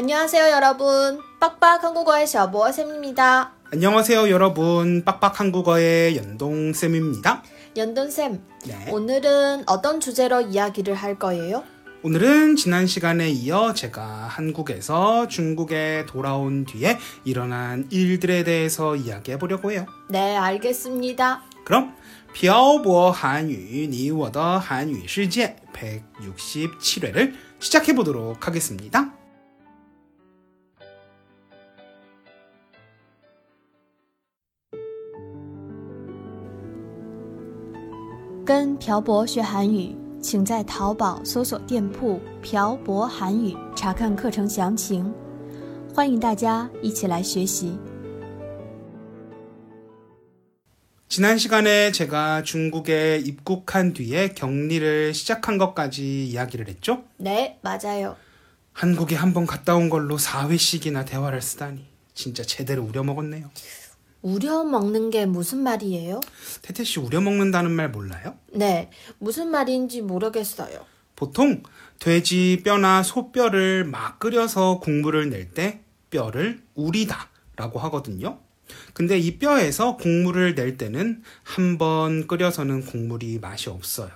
안녕하세요, 여러분. 빡빡 한국어의 셔보쌤입니다. 안녕하세요, 여러분. 빡빡 한국어의 연동쌤입니다. 연돈쌤, 네. 오늘은 어떤 주제로 이야기를 할 거예요? 오늘은 지난 시간에 이어 제가 한국에서 중국에 돌아온 뒤에 일어난 일들에 대해서 이야기해 보려고 해요. 네, 알겠습니다. 그럼 漂泊韩语你我的韩语世界 167회를 시작해 보도록 하겠습니다. 跟朴博学韩语，请在淘宝搜索店铺“朴博韩语”查看课程详情。欢迎大家一起来学习。 지난 시간에 제가 중국에 입국한 뒤에 격리를 시작한 것까지 이야기를 했죠? 네, 맞아요. 한국에 한 번 갔다 온 걸로 4회씩이나 대화를 쓰다니 진짜 제대로 우려먹었네요. 우려 먹는 게 무슨 말이에요? 태태 씨 우려 먹는다는 말 몰라요? 네, 무슨 말인지 모르겠어요. 보통 돼지 뼈나 소 뼈를 막 끓여서 국물을 낼 때 뼈를 우리다 라고 하거든요. 근데 이 뼈에서 국물을 낼 때는 한 번 끓여서는 국물이 맛이 없어요.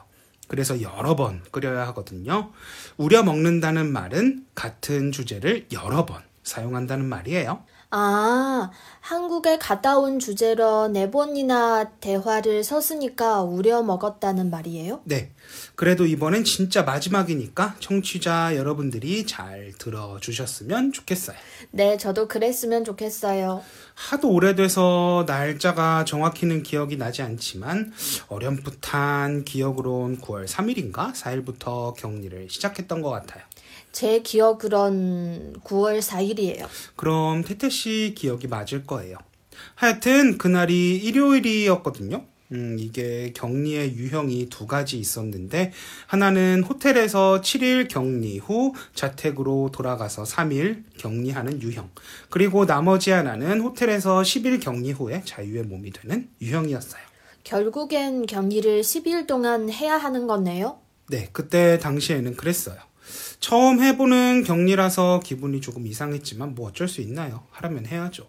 그래서 여러 번 끓여야 하거든요. 우려 먹는다는 말은 같은 주제를 여러 번 사용한다는 말이에요. 아, 한국에 갔다 온 주제로 네 번이나 대화를 썼으니까 우려 먹었다는 말이에요? 네. 그래도 이번엔 진짜 마지막이니까 청취자 여러분들이 잘 들어주셨으면 좋겠어요. 네, 저도 그랬으면 좋겠어요. 하도 오래돼서 날짜가 정확히는 기억이 나지 않지만 어렴풋한 기억으론 9월 3일인가 4일부터 격리를 시작했던 것 같아요. 제 기억으론 9월 4일이에요. 그럼 태태 씨 기억이 맞을 거예요. 하여튼 그날이 일요일이었거든요. 음, 이게 격리의 유형이 두 가지 있었는데, 하나는 호텔에서 7일 격리 후 자택으로 돌아가서 3일 격리하는 유형. 그리고 나머지 하나는 호텔에서 10일 격리 후에 자유의 몸이 되는 유형이었어요. 결국엔 격리를 10일 동안 해야 하는 거네요? 네, 그때 당시에는 그랬어요. 처음 해보는 격리라서 기분이 조금 이상했지만 뭐 어쩔 수 있나요? 하라면 해야죠.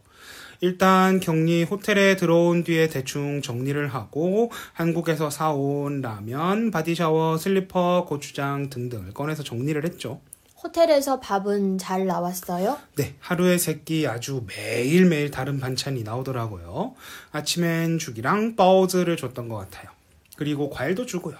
일단 격리 호텔에 들어온 뒤에 대충 정리를 하고 한국에서 사온 라면, body shower, 슬리퍼, 고추장 등등을 꺼내서 정리를 했죠. 호텔에서 밥은 잘 나왔어요? 네, 하루에 세 끼 아주 매일매일 다른 반찬이 나오더라고요. 아침엔 죽이랑 뻐즈를 줬던 것 같아요. 그리고 과일도 주고요.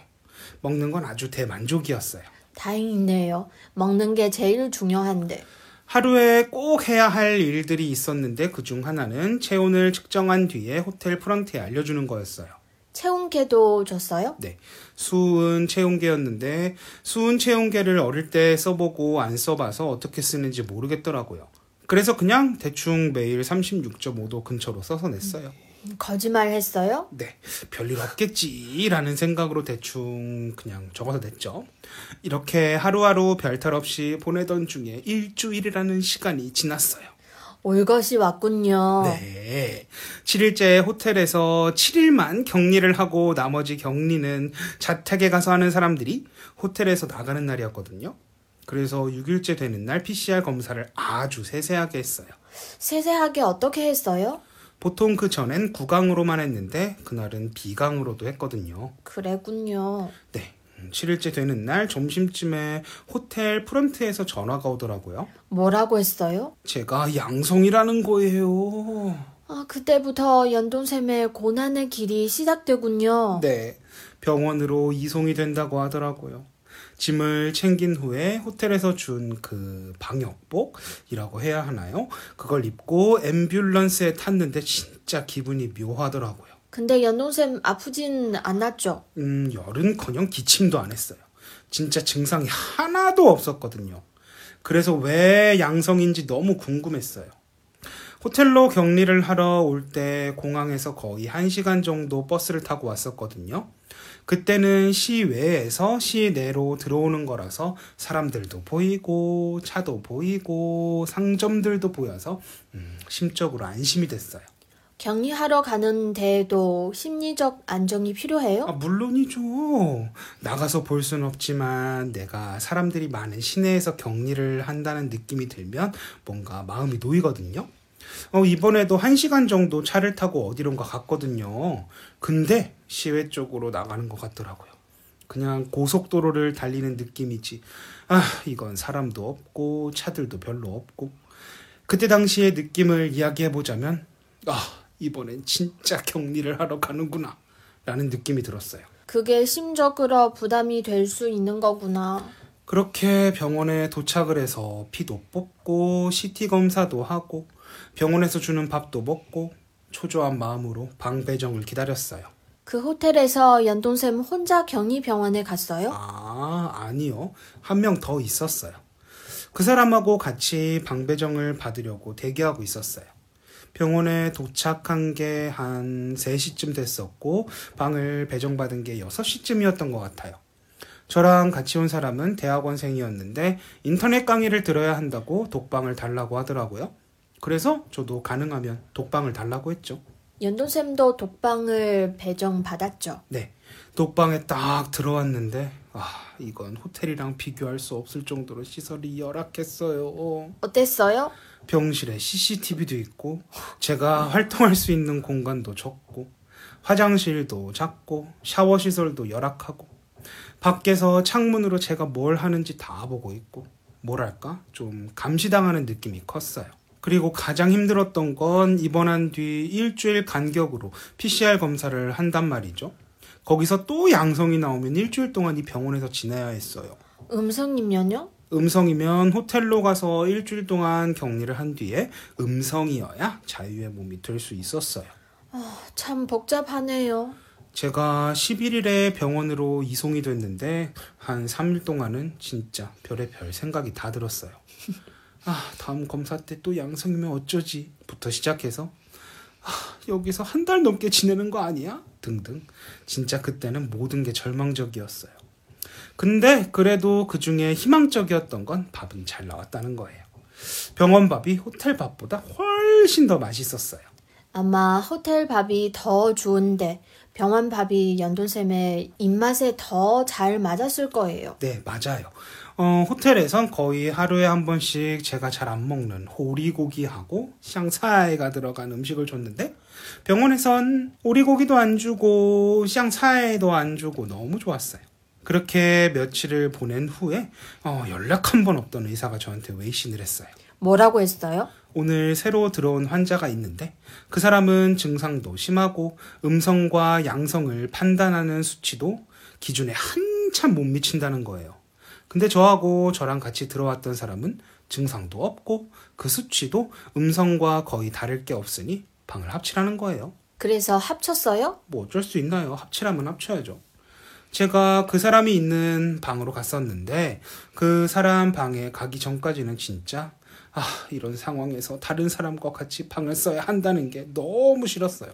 먹는 건 아주 대만족이었어요. 다행이네요. 먹는 게 제일 중요한데. 하루에 꼭 해야 할 일들이 있었는데 그 중 하나는 체온을 측정한 뒤에 호텔 프런트에 알려주는 거였어요. 체온계도 줬어요? 네. 수은 체온계였는데 수은 체온계를 어릴 때 써보고 안 써봐서 어떻게 쓰는지 모르겠더라고요. 그래서 그냥 대충 매일 36.5도 근처로 써서 냈어요. 거짓말 했어요? 네, 별일 없겠지라는 생각으로 대충 그냥 적어서 냈죠. 이렇게 하루하루 별탈 없이 보내던 중에 일주일이라는 시간이 지났어요. 올 것이 왔군요. 네. 7일째 호텔에서 7일만 격리를 하고 나머지 격리는 자택에 가서 하는 사람들이 호텔에서 나가는 날이었거든요. 그래서 6일째 되는 날 PCR 검사를 아주 세세하게 했어요. 세세하게 어떻게 했어요? 보통 그 전엔 구강으로만 했는데 그날은 비강으로도 했거든요. 그랬군요. 네. 7일째 되는 날 점심쯤에 호텔 프런트에서 전화가 오더라고요. 뭐라고 했어요? 제가 양성이라는 거예요. 아, 그때부터 연돈샘의 고난의 길이 시작되군요. 네. 병원으로 이송이 된다고 하더라고요. 짐을 챙긴 후에 호텔에서 준 그 방역복이라고 해야 하나요? 그걸 입고 앰뷸런스에 탔는데 진짜 기분이 묘하더라고요. 근데 연돈샘 아프진 않았죠? 음, 열은커녕 기침도 안 했어요. 진짜 증상이 하나도 없었거든요. 그래서 왜 양성인지 너무 궁금했어요. 호텔로 격리를 하러 올 때 공항에서 거의 1시간 정도 버스를 타고 왔었거든요. 그때는 시외에서 시내로 들어오는 거라서 사람들도 보이고 차도 보이고 상점들도 보여서 음, 심적으로 안심이 됐어요. 격리하러 가는 데에도 심리적 안정이 필요해요? 아, 물론이죠. 나가서 볼 순 없지만 내가 사람들이 많은 시내에서 격리를 한다는 느낌이 들면 뭔가 마음이 놓이거든요. 어, 이번에도 한 시간 정도 차를 타고 어디론가 갔거든요. 근데 시외 쪽으로 나가는 것 같더라고요. 그냥 고속도로를 달리는 느낌이지. 아, 이건 사람도 없고 차들도 별로 없고. 그때 당시의 느낌을 이야기해 보자면 아, 이번엔 진짜 격리를 하러 가는구나. 라는 느낌이 들었어요. 그게 심적으로 부담이 될 수 있는 거구나. 그렇게 병원에 도착을 해서 피도 뽑고 CT 검사도 하고 병원에서 주는 밥도 먹고 초조한 마음으로 방 배정을 기다렸어요. 그 호텔에서 연돈샘 혼자 격리병원에 갔어요? 아, 아니요. 한 명 더 있었어요. 그 사람하고 같이 방 배정을 받으려고 대기하고 있었어요. 병원에 도착한 게 한 3시쯤 됐었고, 방을 배정받은 게 6시쯤이었던 것 같아요. 저랑 같이 온 사람은 대학원생이었는데, 인터넷 강의를 들어야 한다고 독방을 달라고 하더라고요. 그래서 저도 가능하면 독방을 달라고 했죠. 연돈샘도 독방을 배정받았죠. 네. 독방에 딱 들어왔는데, 아, 이건 호텔이랑 비교할 수 없을 정도로 시설이 열악했어요. 어땠어요? 병실에 CCTV도 있고, 제가 활동할 수 있는 공간도 적고, 화장실도 작고, 샤워 시설도 열악하고, 밖에서 창문으로 제가 뭘 하는지 다 보고 있고, 뭐랄까, 좀 감시당하는 느낌이 컸어요. 그리고 가장 힘들었던 건 입원한 뒤 일주일 간격으로 PCR 검사를 한단 말이죠. 거기서 또 양성이 나오면 일주일 동안 이 병원에서 지내야 했어요. 음성이면요? 음성이면 호텔로 가서 일주일 동안 격리를 한 뒤에 음성이어야 자유의 몸이 될 수 있었어요. 참 복잡하네요. 제가 11일에 병원으로 이송이 됐는데 한 3일 동안은 진짜 별의 별 생각이 다 들었어요. 아, 다음 검사 때 또 양성이면 어쩌지? 부터 시작해서 아, 여기서 한 달 넘게 지내는 거 아니야? 등등. 진짜 그때는 모든 게 절망적이었어요. 근데 그래도 그 중에 희망적이었던 건 밥은 잘 나왔다는 거예요. 병원 밥이 호텔 밥보다 훨씬 더 맛있었어요. 아마 호텔 밥이 더 좋은데 병원 밥이 연돈샘의 입맛에 더 잘 맞았을 거예요. 네, 맞아요. 어, 호텔에선 거의 하루에 한 번씩 제가 잘 안 먹는 오리고기하고 샹차이가 들어간 음식을 줬는데 병원에선 오리고기도 안 주고 샹차이도 안 주고 너무 좋았어요. 그렇게 며칠을 보낸 후에 어, 연락 한 번 없던 의사가 저한테 외신을 했어요. 뭐라고 했어요? 오늘 새로 들어온 환자가 있는데 그 사람은 증상도 심하고 음성과 양성을 판단하는 수치도 기준에 한참 못 미친다는 거예요. 근데 저하고 저랑 같이 들어왔던 사람은 증상도 없고 그 수치도 음성과 거의 다를 게 없으니 방을 합치라는 거예요. 그래서 합쳤어요? 뭐 어쩔 수 있나요? 합치라면 합쳐야죠. 제가 그 사람이 있는 방으로 갔었는데 그 사람 방에 가기 전까지는 진짜 아, 이런 상황에서 다른 사람과 같이 방을 써야 한다는 게 너무 싫었어요.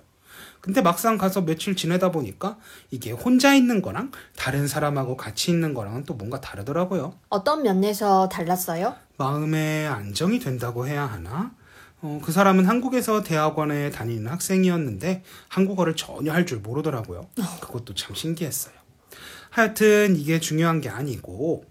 근데 막상 가서 며칠 지내다 보니까 이게 혼자 있는 거랑 다른 사람하고 같이 있는 거랑은 또 뭔가 다르더라고요. 어떤 면에서 달랐어요? 마음에 안정이 된다고 해야 하나? 어, 그 사람은 한국에서 대학원에 다니는 학생이었는데 한국어를 전혀 할 줄 모르더라고요. 그것도 참 신기했어요. 하여튼 이게 중요한 게 아니고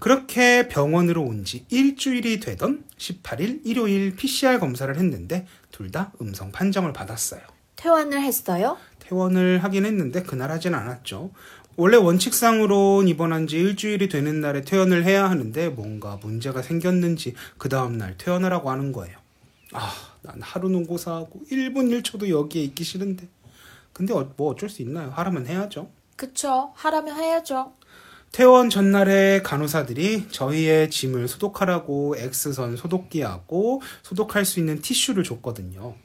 그렇게 병원으로 온 지 일주일이 되던 18일 일요일 PCR 검사를 했는데 둘 다 음성 판정을 받았어요. 퇴원을 했어요? 퇴원을 하긴 했는데 그날 하진 않았죠. 원래 원칙상으로는 입원한 지 일주일이 되는 날에 퇴원을 해야 하는데 뭔가 문제가 생겼는지 그 다음날 퇴원을 하고 하는 거예요. 아, 난 하루 농고사하고 1분 1초도 여기에 있기 싫은데. 근데 어, 뭐 어쩔 수 있나요? 하라면 해야죠. 그쵸. 하라면 해야죠. 퇴원 전날에 간호사들이 저희의 짐을 소독하라고 X선 소독기하고 소독할 수 있는 티슈를 줬거든요.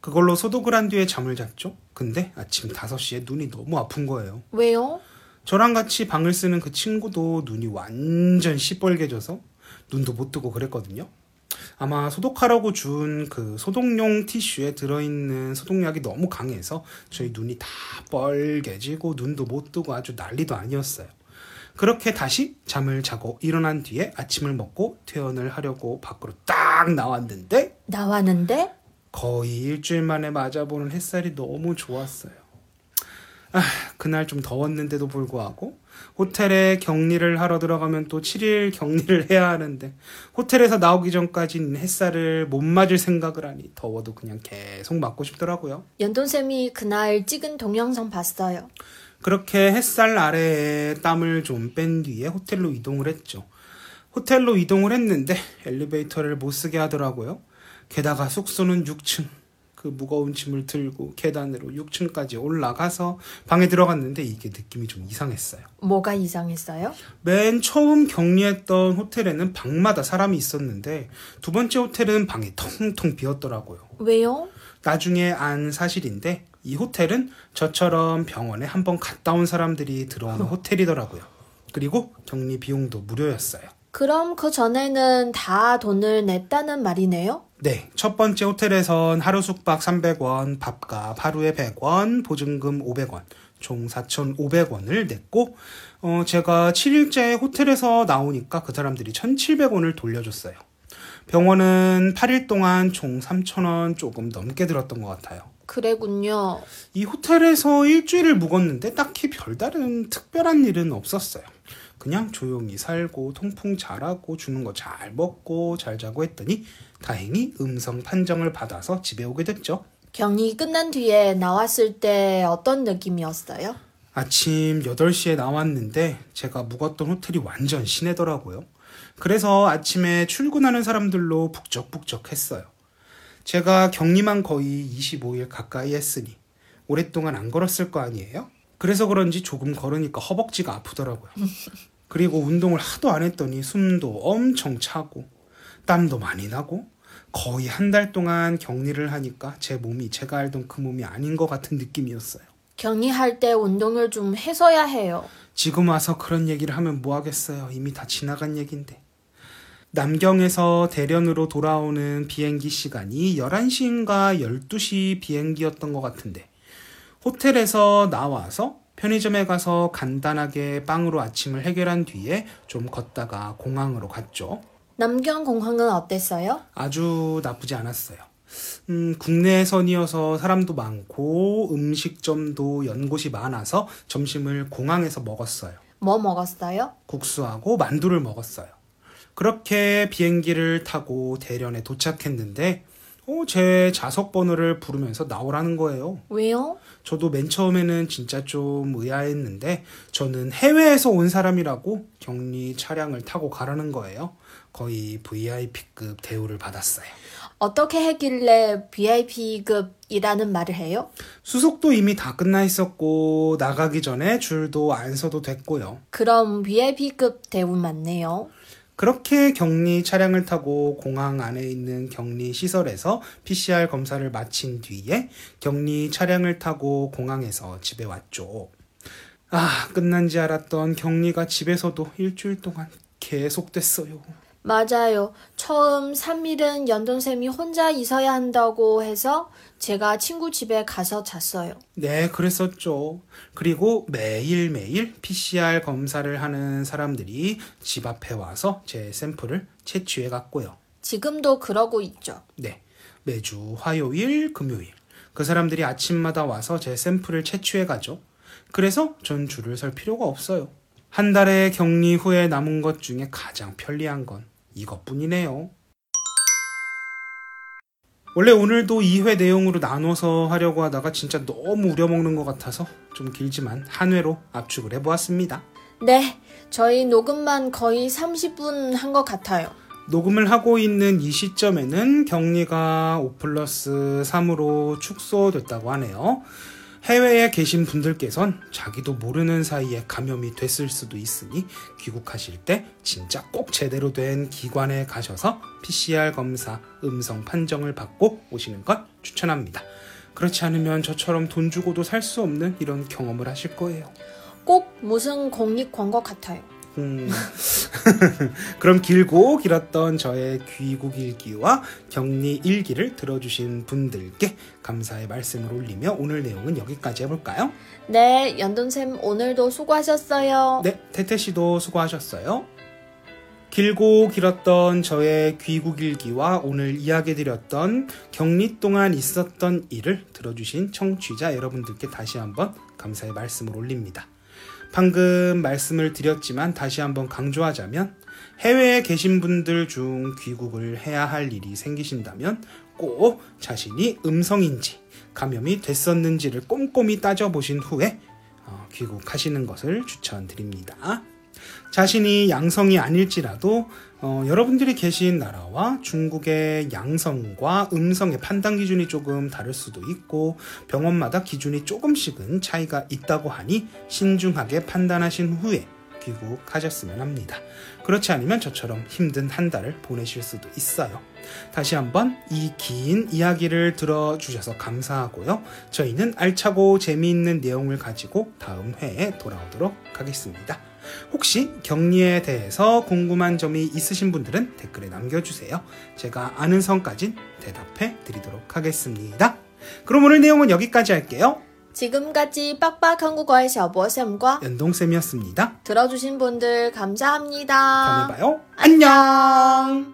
그걸로 소독을 한 뒤에 잠을 잤죠. 근데 아침 5시에 눈이 너무 아픈 거예요. 왜요? 저랑 같이 방을 쓰는 그 친구도 눈이 완전 시뻘개져서 눈도 못 뜨고 그랬거든요. 아마 소독하라고 준 그 소독용 티슈에 들어있는 소독약이 너무 강해서 저희 눈이 다 뻘개지고 눈도 못 뜨고 아주 난리도 아니었어요. 그렇게 다시 잠을 자고 일어난 뒤에 아침을 먹고 퇴원을 하려고 밖으로 딱 나왔는데 나왔는데? 거의 일주일 만에 맞아보는 햇살이 너무 좋았어요. 아, 그날 좀 더웠는데도 불구하고 호텔에 격리를 하러 들어가면 또 7일 격리를 해야 하는데 호텔에서 나오기 전까지는 햇살을 못 맞을 생각을 하니 더워도 그냥 계속 맞고 싶더라고요. 연돈쌤이 그날 찍은 동영상 봤어요. 그렇게 햇살 아래에 땀을 좀 뺀 뒤에 호텔로 이동을 했죠. 호텔로 이동을 했는데 엘리베이터를 못 쓰게 하더라고요. 게다가 숙소는 6층. 그 무거운 짐을 들고 계단으로 6층까지 올라가서 방에 들어갔는데 이게 느낌이 좀 이상했어요. 뭐가 이상했어요? 맨 처음 격리했던 호텔에는 방마다 사람이 있었는데 두 번째 호텔은 방이 텅텅 비었더라고요. 왜요? 나중에 안 사실인데 이 호텔은 저처럼 병원에 한 번 갔다 온 사람들이 들어오는 호텔이더라고요. 그리고 격리 비용도 무료였어요. 그럼 그 전에는 다 돈을 냈다는 말이네요? 네, 첫 번째 호텔에선 하루 숙박 300원, 밥값 하루에 100원, 보증금 500원, 총 4,500원을 냈고, 어, 제가 7일째 호텔에서 나오니까 그 사람들이 1,700원을 돌려줬어요. 병원은 8일 동안 총 3,000원 조금 넘게 들었던 것 같아요. 그래군요. 이 호텔에서 일주일을 묵었는데 딱히 별다른 특별한 일은 없었어요. 그냥 조용히 살고 통풍 잘하고 주는 거 잘 먹고 잘 자고 했더니 다행히 음성 판정을 받아서 집에 오게 됐죠. 격리 끝난 뒤에 나왔을 때 어떤 느낌이었어요? 아침 8시에 나왔는데 제가 묵었던 호텔이 완전 시내더라고요. 그래서 아침에 출근하는 사람들로 북적북적 했어요. 제가 격리만 거의 25일 가까이 했으니 오랫동안 안 걸었을 거 아니에요? 그래서 그런지 조금 걸으니까 허벅지가 아프더라고요. 그리고 운동을 하도 안 했더니 숨도 엄청 차고 땀도 많이 나고 거의 한 달 동안 격리를 하니까 제 몸이 제가 알던 그 몸이 아닌 것 같은 느낌이었어요. 격리할 때 운동을 좀 해서야 해요. 지금 와서 그런 얘기를 하면 뭐 하겠어요. 이미 다 지나간 얘긴데. 남경에서 대련으로 돌아오는 비행기 시간이 11시인가 12시 비행기였던 것 같은데 호텔에서 나와서 편의점에 가서 간단하게 빵으로 아침을 해결한 뒤에 좀 걷다가 공항으로 갔죠. 남경 공항은 어땠어요? 아주 나쁘지 않았어요. 음, 국내선이어서 사람도 많고 음식점도 연곳이 많아서 점심을 공항에서 먹었어요. 뭐 먹었어요? 국수하고 만두를 먹었어요. 그렇게 비행기를 타고 대련에 도착했는데 어, 제 좌석 번호를 부르면서 나오라는 거예요. 왜요? 저도 맨 처음에는 진짜 좀 의아했는데 저는 해외에서 온 사람이라고 격리 차량을 타고 가라는 거예요. 거의 VIP급 대우를 받았어요. 어떻게 했길래 VIP급이라는 말을 해요? 수속도 이미 다 끝나 있었고 나가기 전에 줄도 안 서도 됐고요. 그럼 VIP급 대우 맞네요. 그렇게 격리 차량을 타고 공항 안에 있는 격리 시설에서 PCR 검사를 마친 뒤에 격리 차량을 타고 공항에서 집에 왔죠. 아, 끝난 지 알았던 격리가 집에서도 일주일 동안 계속됐어요. 맞아요. 처음 3일은 연돈쌤이 혼자 있어야 한다고 해서 제가 친구 집에 가서 잤어요. 네, 그랬었죠. 그리고 매일매일 PCR 검사를 하는 사람들이 집 앞에 와서 제 샘플을 채취해 갔고요. 지금도 그러고 있죠. 네. 매주 화요일, 금요일. 그 사람들이 아침마다 와서 제 샘플을 채취해 가죠. 그래서 전 줄을 설 필요가 없어요. 한 달의 격리 후에 남은 것 중에 가장 편리한 건 이것뿐이네요. 원래 오늘도 2회 내용으로 나눠서 하려고 하다가 진짜 너무 우려먹는 것 같아서 좀 길지만 한 회로 압축을 해보았습니다. 네, 저희 녹음만 거의 30분 한 것 같아요. 녹음을 하고 있는 이 시점에는 격리가 5 플러스 3으로 축소됐다고 하네요. 해외에 계신 분들께선 자기도 모르는 사이에 감염이 됐을 수도 있으니 귀국하실 때 진짜 꼭 제대로 된 기관에 가셔서 PCR 검사 음성 판정을 받고 오시는 걸 추천합니다. 그렇지 않으면 저처럼 돈 주고도 살 수 없는 이런 경험을 하실 거예요. 꼭 무슨 공익 광고 같아요. 음. 그럼 길고 길었던 저의 귀국 일기와 격리 일기를 들어주신 분들께 감사의 말씀을 올리며 오늘 내용은 여기까지 해볼까요? 네, 연돈쌤 오늘도 수고하셨어요. 네, 태태 씨도 수고하셨어요. 길고 길었던 저의 귀국 일기와 오늘 이야기 드렸던 격리 동안 있었던 일을 들어주신 청취자 여러분들께 다시 한번 감사의 말씀을 올립니다. 방금 말씀을 드렸지만 다시 한번 강조하자면 해외에 계신 분들 중 귀국을 해야 할 일이 생기신다면 꼭 자신이 음성인지 감염이 됐었는지를 꼼꼼히 따져보신 후에 어, 귀국하시는 것을 추천드립니다. 자신이 양성이 아닐지라도 어, 여러분들이 계신 나라와 중국의 양성과 음성의 판단 기준이 조금 다를 수도 있고 병원마다 기준이 조금씩은 차이가 있다고 하니 신중하게 판단하신 후에 귀국하셨으면 합니다. 그렇지 않으면 저처럼 힘든 한 달을 보내실 수도 있어요. 다시 한번 이 긴 이야기를 들어주셔서 감사하고요. 저희는 알차고 재미있는 내용을 가지고 다음 회에 돌아오도록 하겠습니다. 혹시 격리에 대해서 궁금한 점이 있으신 분들은 댓글에 남겨주세요. 제가 아는 선까진 대답해 드리도록 하겠습니다. 그럼 오늘 내용은 여기까지 할게요. 지금까지 빡빡 한국어의 小博쌤과 연동쌤이었습니다. 들어주신 분들 감사합니다. 다음에 봐요. 안녕!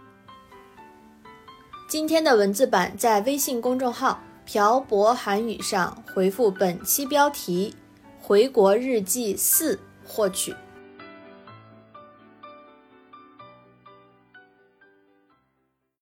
今天的文字版在微信公众号“漂泊韩语”上回复本期标题“回国日记四”获取。